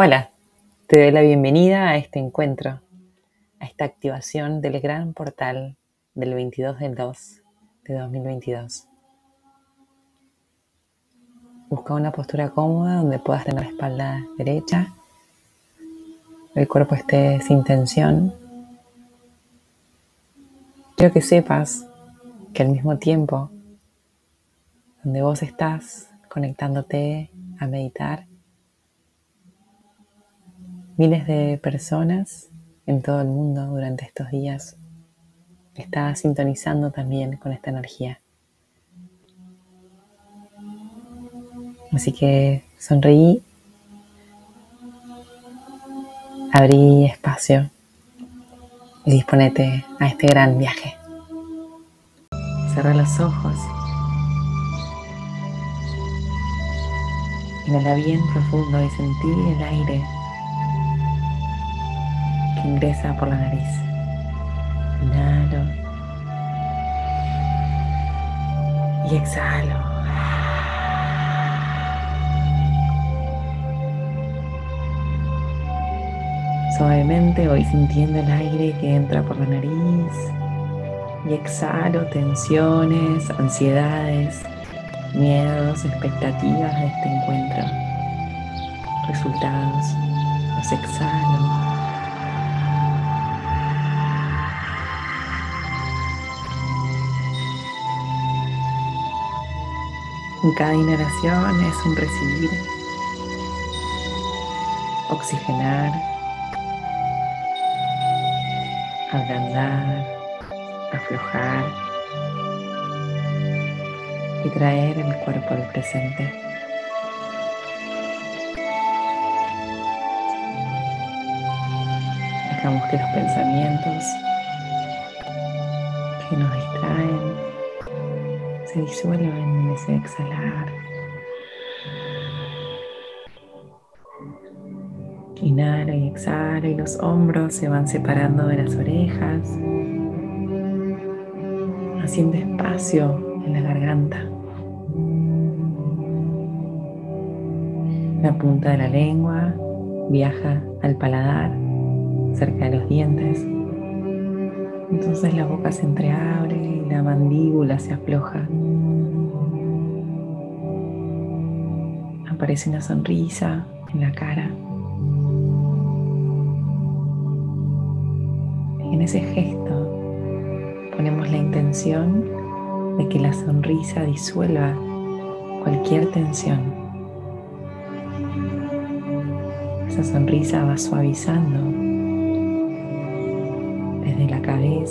Hola, te doy la bienvenida a este encuentro, a esta activación del gran portal del 22 del 2 de 2022. Busca una postura cómoda donde puedas tener la espalda derecha, el cuerpo esté sin tensión. Quiero que sepas que al mismo tiempo, donde vos estás conectándote a meditar, Miles de personas en todo el mundo durante estos días está sintonizando también con esta energía. Así que sonreí, abrí espacio y disponete a este gran viaje. Cerra los ojos. Inhala bien profundo y sentí el aire ingresa por la nariz. Inhalo y exhalo. Suavemente voy sintiendo el aire que entra por la nariz y exhalo tensiones, ansiedades, miedos, expectativas de este encuentro. Resultados los exhalo. En cada inhalación es un recibir, oxigenar, ablandar, aflojar. Y traer el cuerpo al presente. Dejamos que los pensamientos se disuelven en ese exhalar. Inhalo y exhalo y los hombros se van separando de las orejas, haciendo espacio en la garganta. La punta de la lengua viaja al paladar, cerca de los dientes. Entonces la boca se entreabre y la mandíbula se afloja. Aparece una sonrisa en la cara. Y en ese gesto ponemos la intención de que la sonrisa disuelva cualquier tensión. Esa sonrisa va suavizando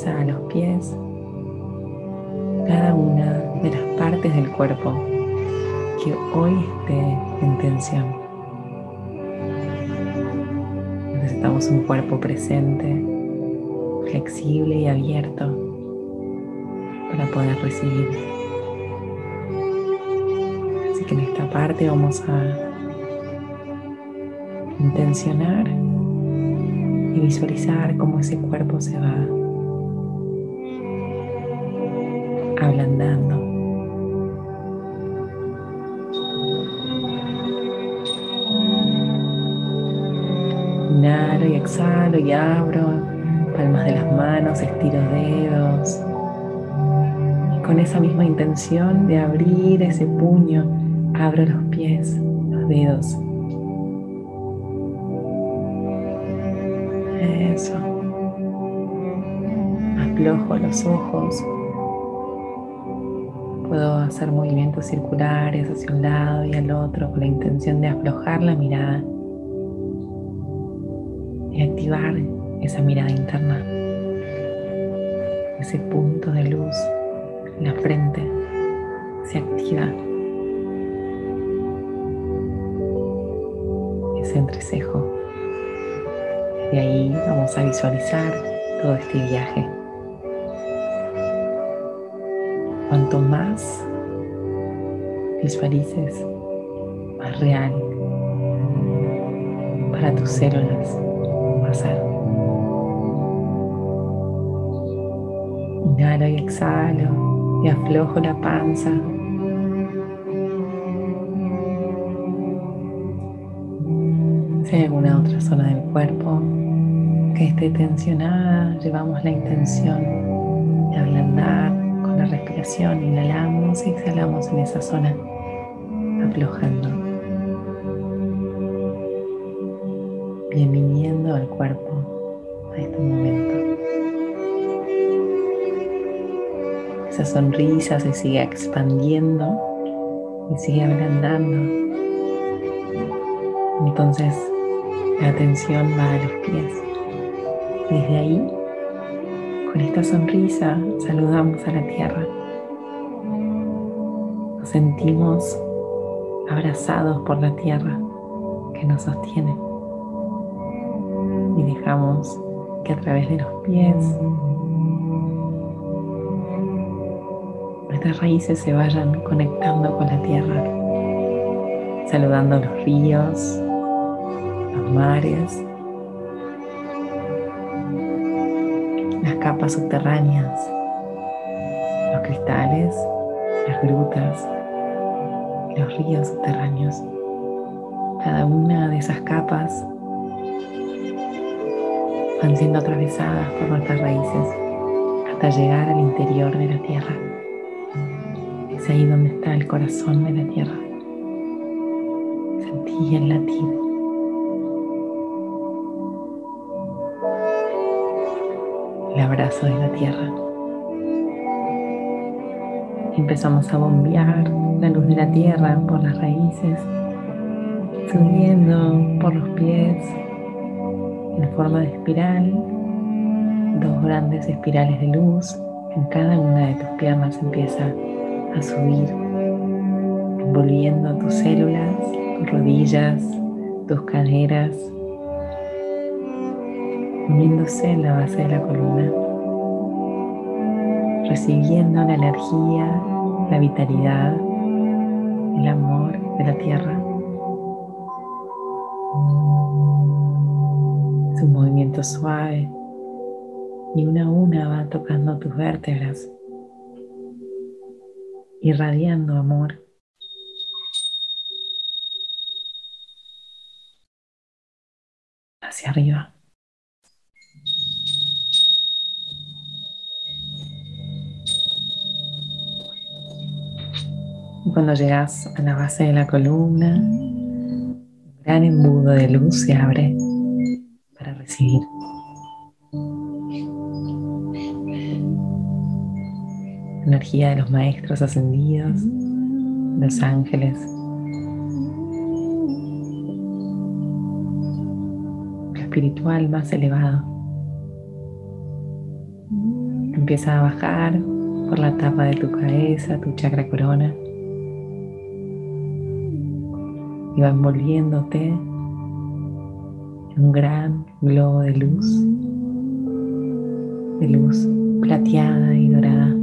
a los pies, cada una de las partes del cuerpo que hoy esté en tensión. Necesitamos un cuerpo presente, flexible y abierto para poder recibir. Así que en esta parte vamos a intencionar y visualizar cómo ese cuerpo se va ablandando. Inhalo y exhalo y abro palmas de las manos, estiro dedos. Y con esa misma intención de abrir ese puño, abro los pies, los dedos. Eso. Aflojo los ojos. Puedo hacer movimientos circulares hacia un lado y al otro con la intención de aflojar la mirada y activar esa mirada interna, ese punto de luz en la frente se activa, ese entrecejo. De ahí vamos a visualizar todo este viaje. Cuanto más visualices, más real para tus células va a. Inhalo y exhalo y aflojo la panza. Si hay alguna otra zona del cuerpo que esté tensionada, llevamos la intención de ablandar la respiración. Inhalamos y exhalamos en esa zona, aflojando. Bienveniendo al cuerpo a este momento. Esa sonrisa se sigue expandiendo y sigue ablandando. Entonces la atención va a los pies. Desde ahí, con esta sonrisa, saludamos a la tierra. Nos sentimos abrazados por la tierra que nos sostiene. Y dejamos que a través de los pies nuestras raíces se vayan conectando con la tierra, saludando los ríos, los mares, capas subterráneas, los cristales, las grutas, los ríos subterráneos. Cada una de esas capas van siendo atravesadas por nuestras raíces hasta llegar al interior de la tierra. Es ahí donde está el corazón de la tierra. Sentí el latir el abrazo de la tierra. Empezamos a bombear la luz de la tierra por las raíces, subiendo por los pies en forma de espiral, dos grandes espirales de luz. En cada una de tus piernas empieza a subir, envolviendo tus células, tus rodillas, tus caderas, uniéndose en la base de la columna, recibiendo la energía, la vitalidad, el amor de la tierra. Su movimiento suave y una a una va tocando tus vértebras, irradiando amor. hacia arriba. Cuando llegas a la base de la columna, un gran embudo de luz se abre para recibir. Energía de los maestros ascendidos, los ángeles, lo espiritual más elevado. Empieza a bajar por la tapa de tu cabeza, tu chakra corona. Y va envolviéndote en un gran globo de luz, de luz plateada y dorada.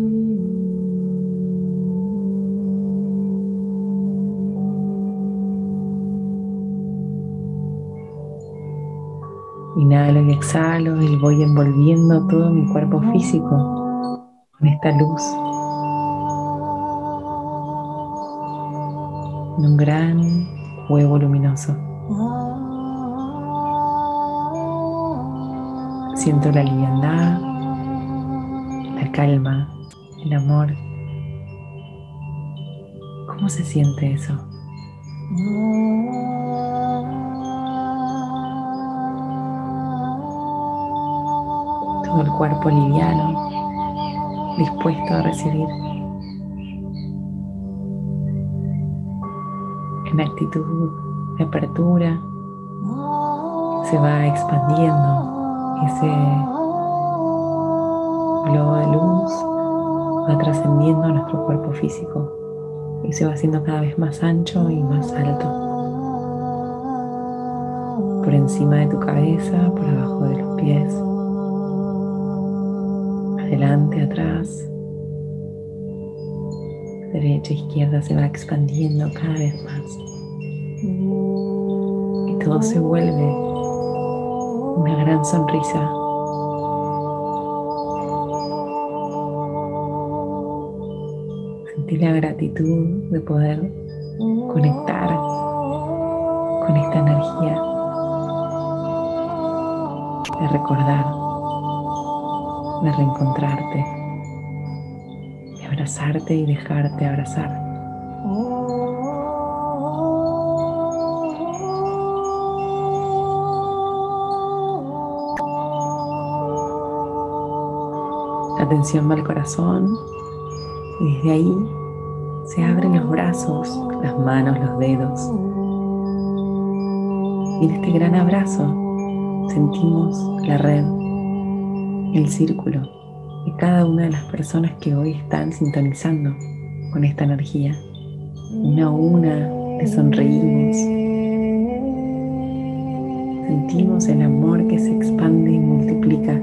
Inhalo y exhalo y voy envolviendo todo mi cuerpo físico con esta luz. En un gran huevo luminoso. Siento la liviandad, la calma, el amor. ¿Cómo se siente eso? Todo el cuerpo liviano, dispuesto a recibir. Actitud de apertura, se va expandiendo ese globo de luz, va trascendiendo nuestro cuerpo físico y se va haciendo cada vez más ancho y más alto. Por encima de tu cabeza, por abajo de los pies, adelante, atrás, derecha, izquierda se va expandiendo cada vez más. Todo se vuelve una gran sonrisa. Sentir la gratitud de poder conectar con esta energía de recordar, de reencontrarte, de abrazarte y dejarte abrazar. Atención al corazón y desde ahí se abren los brazos, las manos, los dedos. Y en este gran abrazo sentimos la red, el círculo de cada una de las personas que hoy están sintonizando con esta energía. Una a una le sonreímos. Sentimos el amor que se expande y multiplica.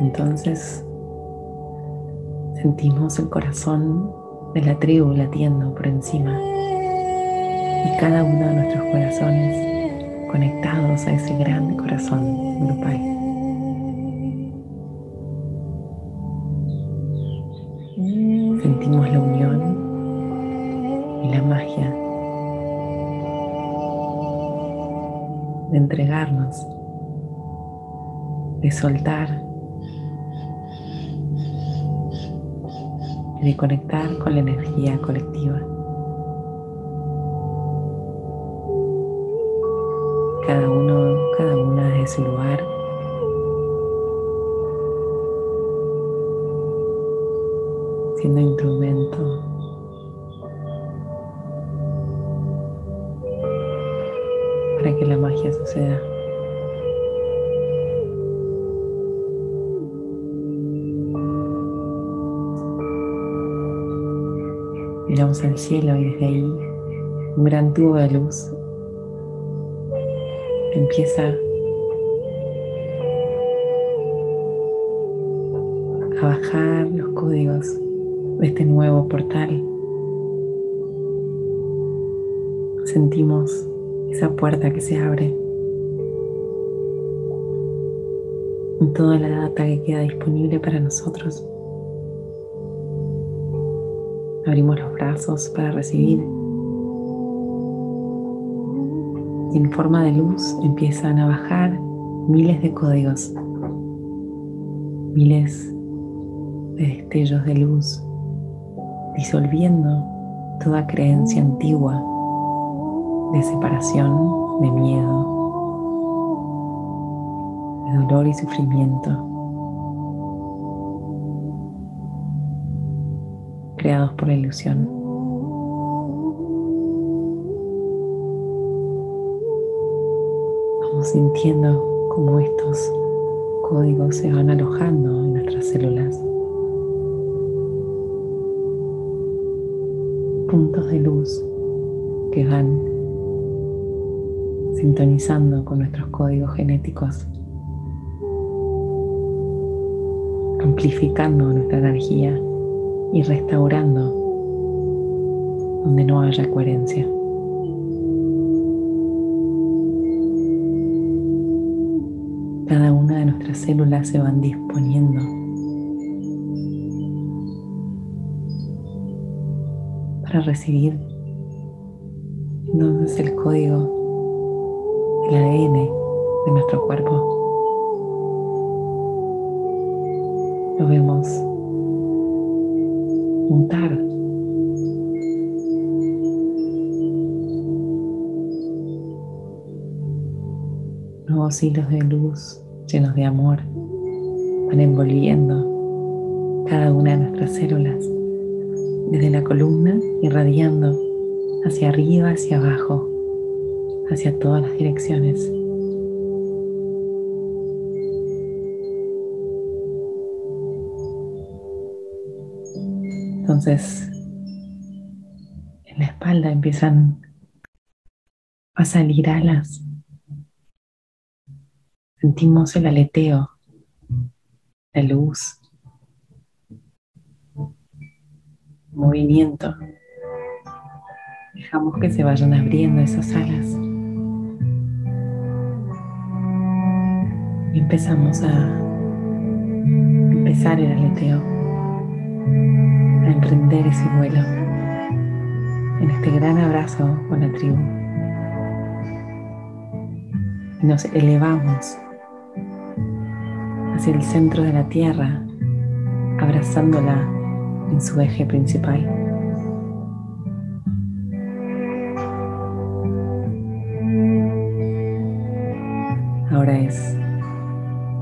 Entonces sentimos el corazón de la tribu latiendo por encima y cada uno de nuestros corazones conectados a ese gran corazón grupal. Sentimos la unión y la magia de entregarnos, de soltar y de conectar con la energía colectiva. Cada uno, cada una desde su lugar. Siendo instrumento para que la magia suceda. Miramos al cielo y desde ahí un gran tubo de luz empieza a bajar los códigos de este nuevo portal. Sentimos esa puerta que se abre y toda la data que queda disponible para nosotros. Abrimos los brazos para recibir. En forma de luz empiezan a bajar miles de códigos, miles de destellos de luz, disolviendo toda creencia antigua de separación, de miedo, de dolor y sufrimiento. creados por la ilusión. Sintiendo cómo estos códigos se van alojando en nuestras células. Puntos de luz que van sintonizando con nuestros códigos genéticos, amplificando nuestra energía y restaurando donde no haya coherencia. Nuestras células se van disponiendo para recibir entonces el código, el ADN de nuestro cuerpo. Lo vemos juntar. Nuevos hilos de luz llenos de amor van envolviendo cada una de nuestras células, desde la columna irradiando hacia arriba, hacia abajo, hacia todas las direcciones. Entonces, en la espalda empiezan a salir alas. Sentimos el aleteo, la luz, movimiento Dejamos que se vayan abriendo esas alas. Empezamos a empezar el aleteo, a emprender ese vuelo en este gran abrazo con la tribu. Nos elevamos hacia el centro de la tierra, abrazándola en su eje principal. Ahora es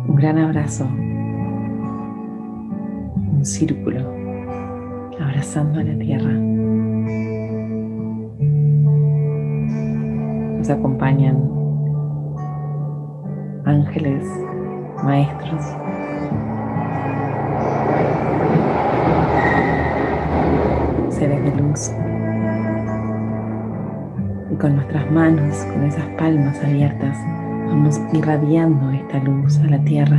un gran abrazo, un círculo, abrazando a la tierra. Nos acompañan ángeles, maestros, seres de luz. Y con nuestras manos, con esas palmas abiertas, Vamos irradiando esta luz a la tierra,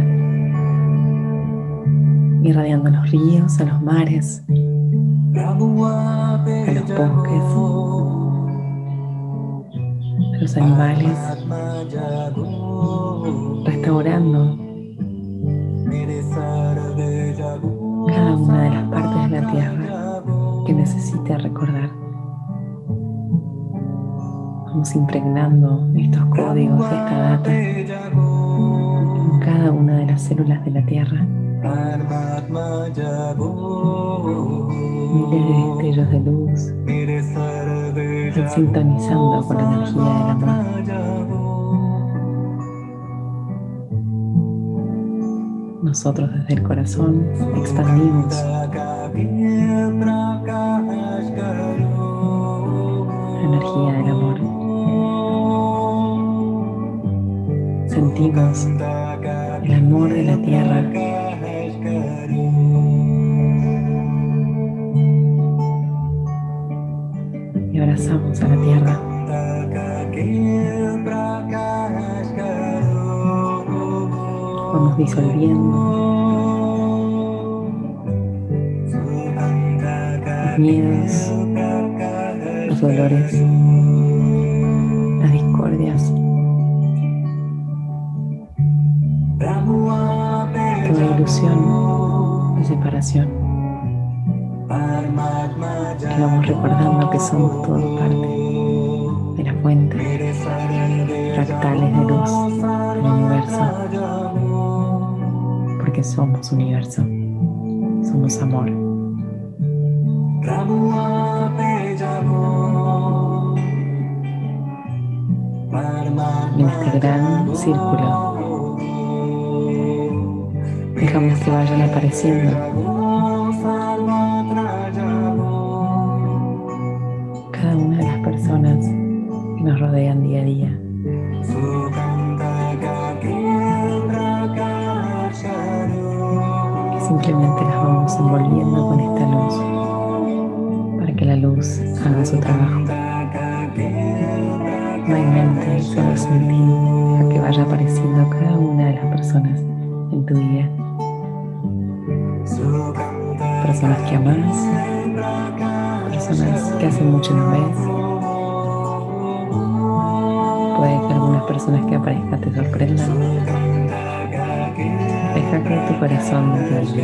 irradiando a los ríos, a los mares, a los bosques, a los animales, restaurando cada una de las partes de la tierra que necesite recordar. Vamos impregnando estos códigos, esta data en cada una de las células de la Tierra. Miles de destellos de luz están sintonizando con la energía del amor. Nosotros desde el corazón expandimos la energía del amor. sentimos el amor de la tierra. Y abrazamos a la tierra. Disolviendo los miedos, los dolores, las discordias. ilusión de separación. Que vamos recordando que somos todos parte de la fuente, fractales de luz somos universo, somos amor. En este gran círculo Dejamos que vayan apareciendo. Cada una de las personas que nos rodean día a día. Las vamos envolviendo con esta luz para que la luz haga su trabajo. No hay mente, solo sentir a que vaya apareciendo cada una de las personas en tu día personas que amas, personas que hacen mucho no ves. Puede que algunas personas que aparezcan te sorprendan. Deja que tu corazón te ayude,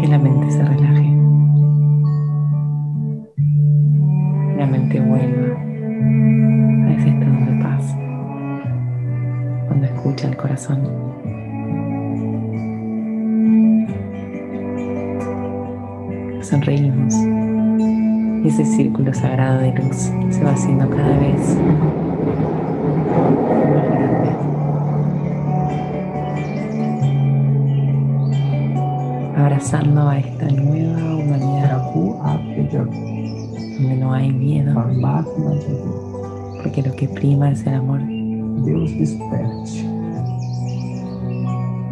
que la mente se relaje, la mente vuelva a ese estado de paz cuando escucha el corazón. sonreímos. Y ese círculo sagrado de luz se va haciendo cada vez Abrazando a esta nueva humanidad donde no hay miedo, porque lo que prima es el amor. Dios desperte.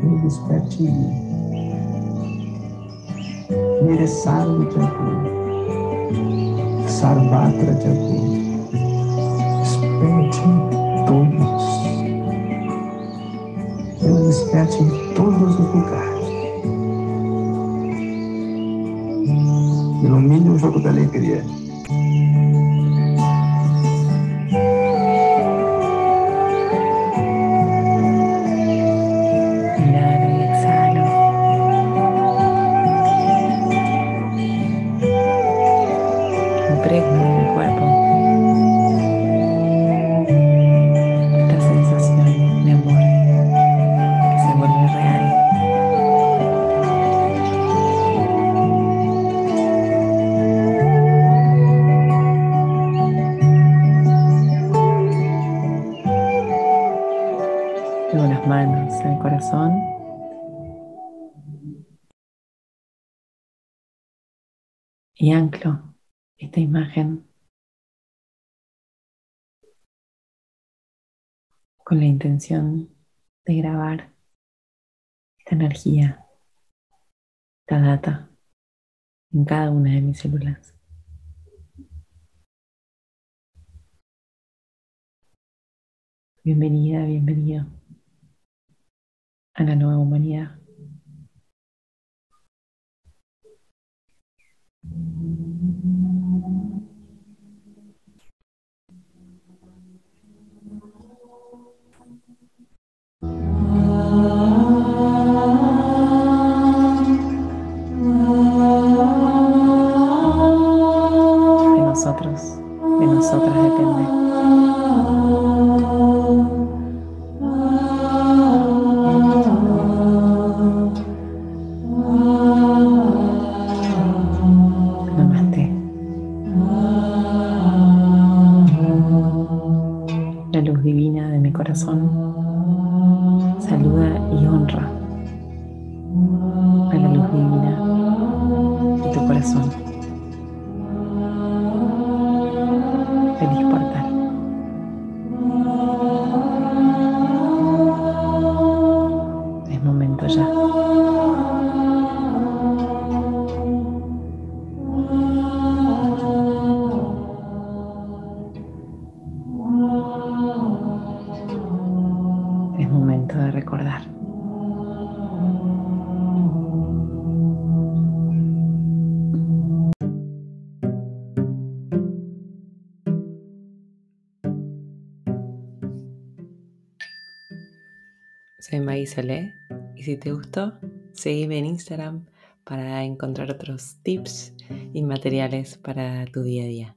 Dios desperte Niresaro Jagu, Sarvatra Jagu, desperte em todos. Deus desperte em todos os lugares. Ilumine o jogo da alegria. Y anclo esta imagen con la intención de grabar esta energía, esta data en cada una de mis células. Bienvenida, bienvenido a la nueva humanidad. Thank you. Y si te gustó, seguime en Instagram para encontrar otros tips y materiales para tu día a día.